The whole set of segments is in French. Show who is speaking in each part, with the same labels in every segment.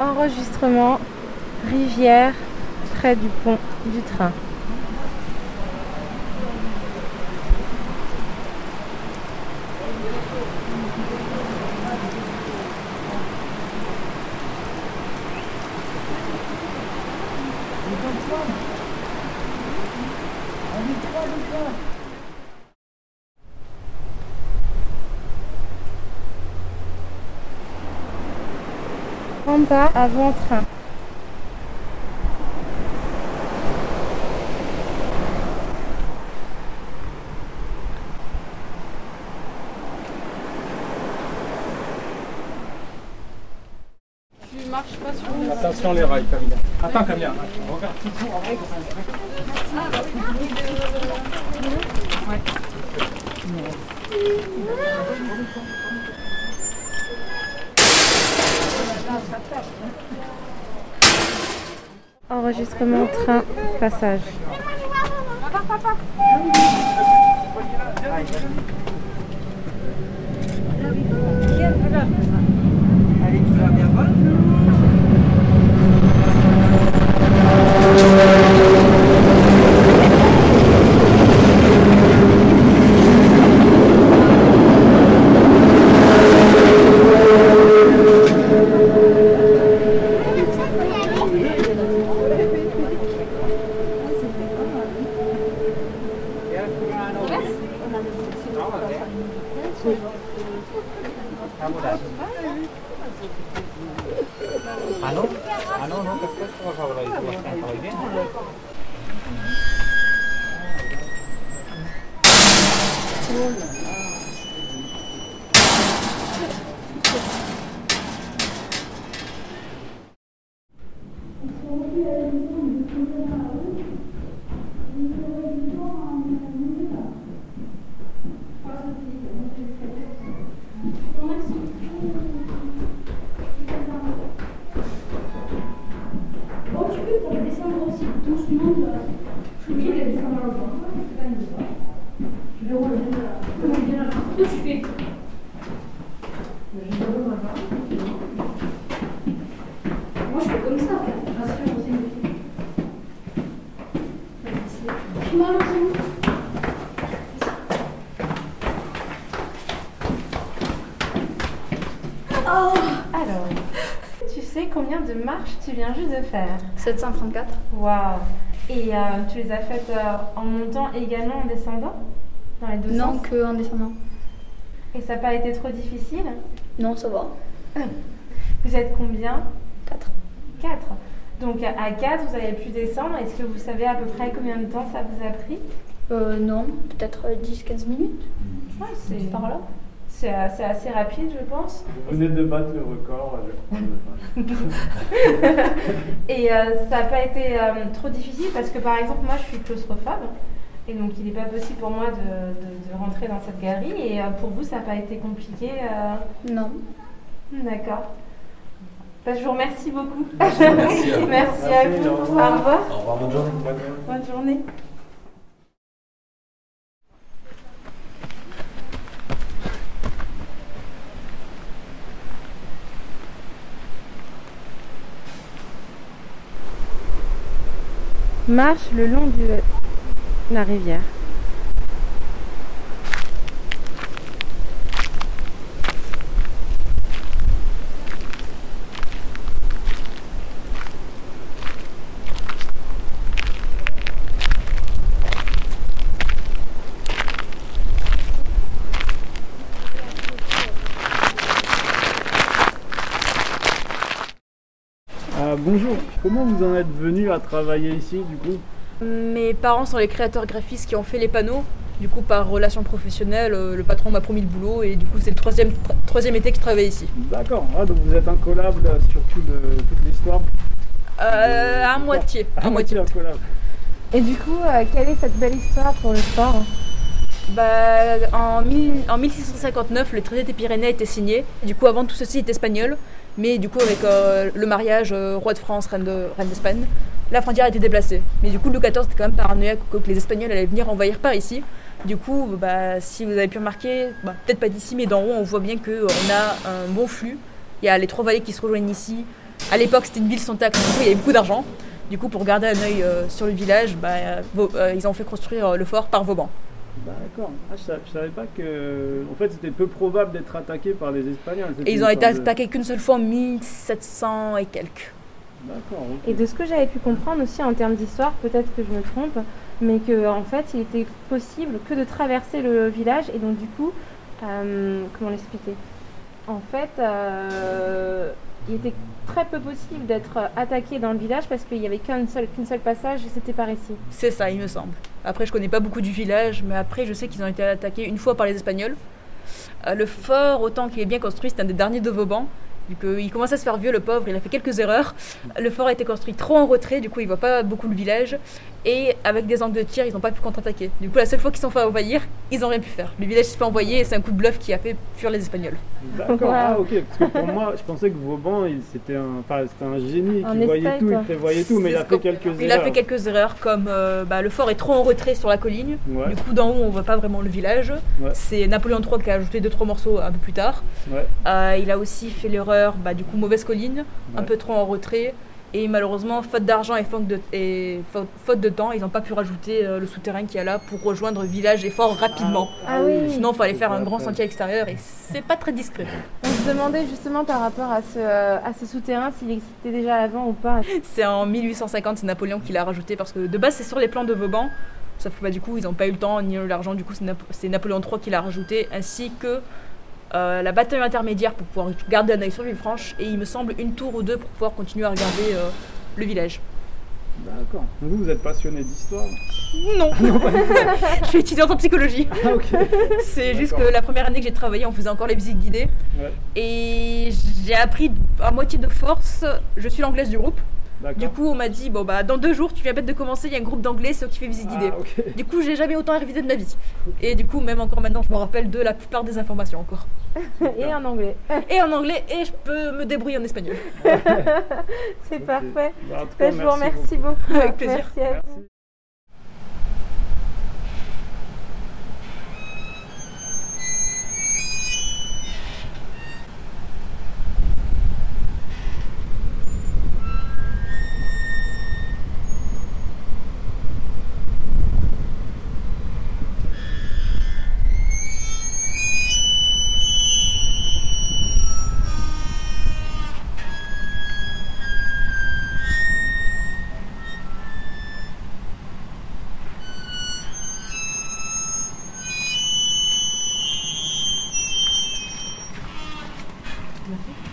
Speaker 1: Enregistrement rivière près du pont du train. Bas avant train.
Speaker 2: Tu marches pas sur le...
Speaker 3: Attention les rails, Camilla. Attends Camilla, regarde toujours en règle.
Speaker 1: Enregistrement train passage.
Speaker 4: Tu peux pour descendre aussi là. Je suis obligée de descendre vent. Je vais rouler là. Comment il vient là Toi, tu fais. Moi, je fais comme ça. Rassure, c'est une Tu lancé.
Speaker 1: Alors, tu sais combien de marches tu viens juste de faire?
Speaker 2: 734
Speaker 1: Waouh Et euh, tu les as faites euh, en montant et également en descendant? Dans les deux
Speaker 2: Non,
Speaker 1: sens?
Speaker 2: que en descendant.
Speaker 1: Et ça n'a pas été trop difficile?
Speaker 2: Non, ça va.
Speaker 1: Vous êtes combien?
Speaker 2: 4.
Speaker 1: 4. Donc à 4, vous avez pu descendre. Est-ce que vous savez à peu près combien de temps ça vous a pris?
Speaker 2: Euh, non, peut-être 10-15 minutes.
Speaker 1: Ouais, c'est
Speaker 2: Par là.
Speaker 1: c'est assez, assez rapide, je pense.
Speaker 3: Vous venez de battre le record, je crois.
Speaker 1: Et euh, ça n'a pas été euh, trop difficile parce que par exemple, moi je suis claustrophobe. Et donc il n'est pas possible pour moi de, de- de rentrer dans cette galerie. Et euh, pour vous, ça n'a pas été compliqué euh,
Speaker 2: Non.
Speaker 1: D'accord. Bah, je vous remercie beaucoup.
Speaker 5: Merci à vous.
Speaker 1: Merci à vous. Au revoir.
Speaker 5: Au revoir, bonne journée.
Speaker 1: Bonne journée. Marche le long de la rivière.
Speaker 3: Ah, bonjour, comment vous en êtes venu à travailler ici du coup
Speaker 6: Mes parents sont les créateurs graphistes qui ont fait les panneaux. Du coup, par relation professionnelle, euh, le patron m'a promis le boulot et du coup, c'est le troisième, tr- troisième été que je travaille ici.
Speaker 3: D'accord, ah, donc vous êtes incollable sur tout le- toute l'histoire
Speaker 6: Euh, à moitié.
Speaker 3: À moitié incollable.
Speaker 1: Et du coup, euh, quelle est cette belle histoire pour le sport
Speaker 6: Bah, en, mille- en 1659, le traité des Pyrénées a été signé. Du coup, avant tout ceci est espagnol, mais du coup, avec euh, le mariage euh, roi de France, reine de- reine d'Espagne, la frontière a été déplacée. Mais du coup, Louis XIV était quand même paranoïaque que les Espagnols allaient venir envahir par ici. Du coup, bah, si vous avez pu remarquer, bah, peut-être pas d'ici, mais d'en haut, on voit bien qu'on a un bon flux. Il y a les trois vallées qui se rejoignent ici, À l'époque, c'était une ville sans taxe, il y avait beaucoup d'argent. Du coup, pour garder un œil euh, sur le village, bah, euh, euh, ils ont fait construire euh, le fort par Vauban.
Speaker 3: D'accord. Ah, je, je savais pas que. En fait, c'était peu probable d'être attaqué par les Espagnols.
Speaker 6: Et ils ont été
Speaker 3: de-
Speaker 6: attaqués qu'une seule fois en 1700 et quelques.
Speaker 3: D'accord.
Speaker 1: Et de ce que j'avais pu comprendre aussi en termes d'histoire, peut-être que je me trompe, mais que en fait, il était possible que de traverser le village et donc du coup, euh, comment l'expliquer? En fait, euh, il était très peu possible d'être attaqué dans le village parce qu'il n'y avait qu'un seul, qu'une seule passage et c'était par ici.
Speaker 6: C'est ça, il me semble. Après, je connais pas beaucoup du village, mais après, je sais qu'ils ont été attaqués une fois par les Espagnols. Euh, le fort, autant qu'il est bien construit, c'est un des derniers de Vauban. Vu qu'il commence à se faire vieux, le pauvre, il a fait quelques erreurs. Le fort a été construit trop en retrait, du coup, il voit pas beaucoup le village. Et avec des angles de tir, ils n'ont pas pu contre-attaquer. Du coup, la seule fois qu'ils sont fait envahir, ils n'ont rien pu faire. Le village s'est fait envoyer et c'est un coup de bluff qui a fait fuir les Espagnols.
Speaker 3: D'accord.
Speaker 1: Wow.
Speaker 3: Ah, ok. Parce que pour moi, je pensais que Vauban, c'était un, enfin, c'était un génie qui voyait tout, il prévoyait tout, mais il a fait quelques erreurs.
Speaker 6: Il a fait quelques erreurs, comme euh, bah, le fort est trop en retrait sur la colline.
Speaker 3: Ouais.
Speaker 6: Du coup, d'en haut, on voit pas vraiment le village.
Speaker 3: Ouais.
Speaker 6: C'est Napoléon III qui a ajouté 2-3 morceaux un peu plus tard.
Speaker 3: Ouais.
Speaker 6: Euh, il a aussi fait l'erreur, bah, du coup, mauvaise colline, un peu trop en retrait. Et malheureusement, faute d'argent et, faute de, et faute, faute de temps, ils n'ont pas pu rajouter euh, le souterrain qu'il y a là pour rejoindre village et fort rapidement.
Speaker 1: Ah oui.
Speaker 6: Sinon, il fallait faire un grand sentier extérieur et c'est pas très discret.
Speaker 1: On se demandait justement par rapport à ce, euh, à ce souterrain s'il existait déjà avant ou pas.
Speaker 6: C'est en 1850, c'est Napoléon qui l'a rajouté parce que de base, c'est sur les plans de Vauban. Sauf que bah, du coup, ils n'ont pas eu le temps ni l'argent. Du coup, c'est Nap- c'est Napoléon III qui l'a rajouté, ainsi que euh, la bataille intermédiaire pour pouvoir garder un œil sur Villefranche. Et il me semble une tour ou deux pour pouvoir continuer à regarder euh, le village.
Speaker 3: D'accord. Vous, vous êtes passionné d'histoire
Speaker 6: Non, Je suis étudiante en psychologie.
Speaker 3: Ah.
Speaker 6: C'est juste que la première année que j'ai travaillé, on faisait encore les visites guidées.
Speaker 3: Ouais.
Speaker 6: Et j'ai appris à moitié de force. Je suis l'anglaise du groupe. Du coup, on m'a dit bon bah dans deux jours, tu viens bête de commencer. Il y a un groupe d'anglais, c'est eux qui fait visite guidée.
Speaker 3: Ah.
Speaker 6: Du coup, j'ai jamais autant révisé de ma vie. Et du coup, même encore maintenant, je me rappelle de la plupart des informations encore.
Speaker 1: et en anglais.
Speaker 6: Et en anglais, et je peux me débrouiller en espagnol.
Speaker 1: C'est parfait.
Speaker 3: Bah, en tout cas,
Speaker 1: Ben, je vous remercie beaucoup.
Speaker 6: Avec plaisir.
Speaker 1: Merci à vous.
Speaker 3: Merci.
Speaker 1: Nothing.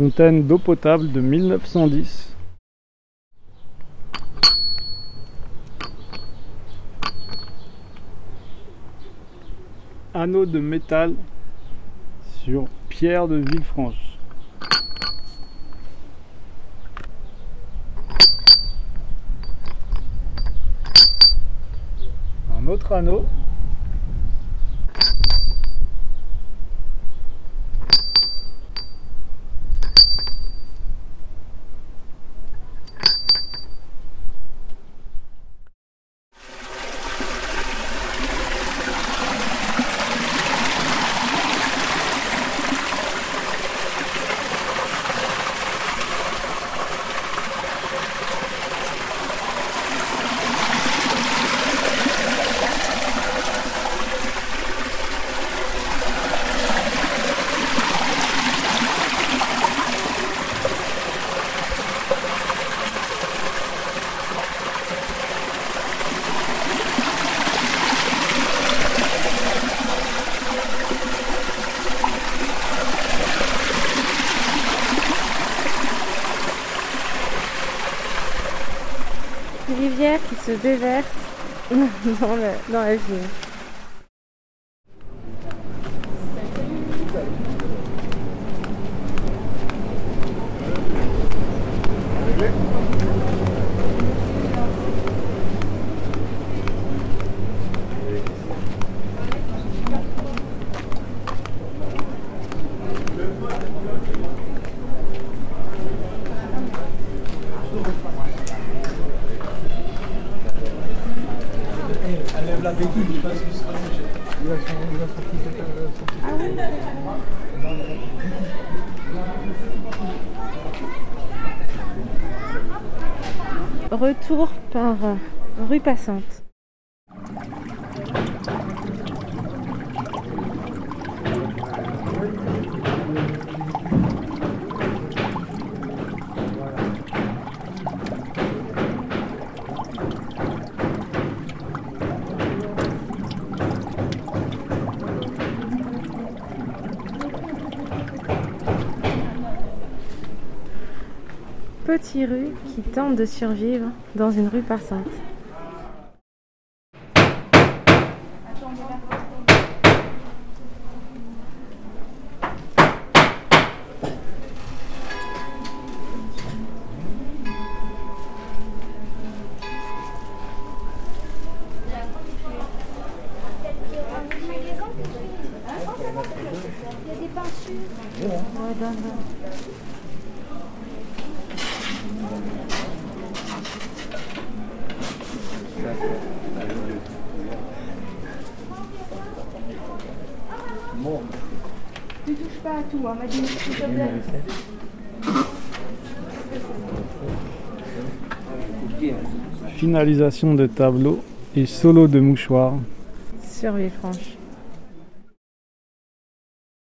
Speaker 3: Fontaine d'eau potable de 1910. Anneau de métal sur pierre de Villefranche. Un autre anneau.
Speaker 1: Une rivière qui se déverse dans, dans la ville. Retour par euh, rue passante. Petit rue qui tente de survivre dans une rue passante.
Speaker 2: Tu touches pas à tout, hein, m'a dit. s'il te plaît.
Speaker 3: Finalisation de tableau et solo de mouchoir.
Speaker 1: Sur Villefranche.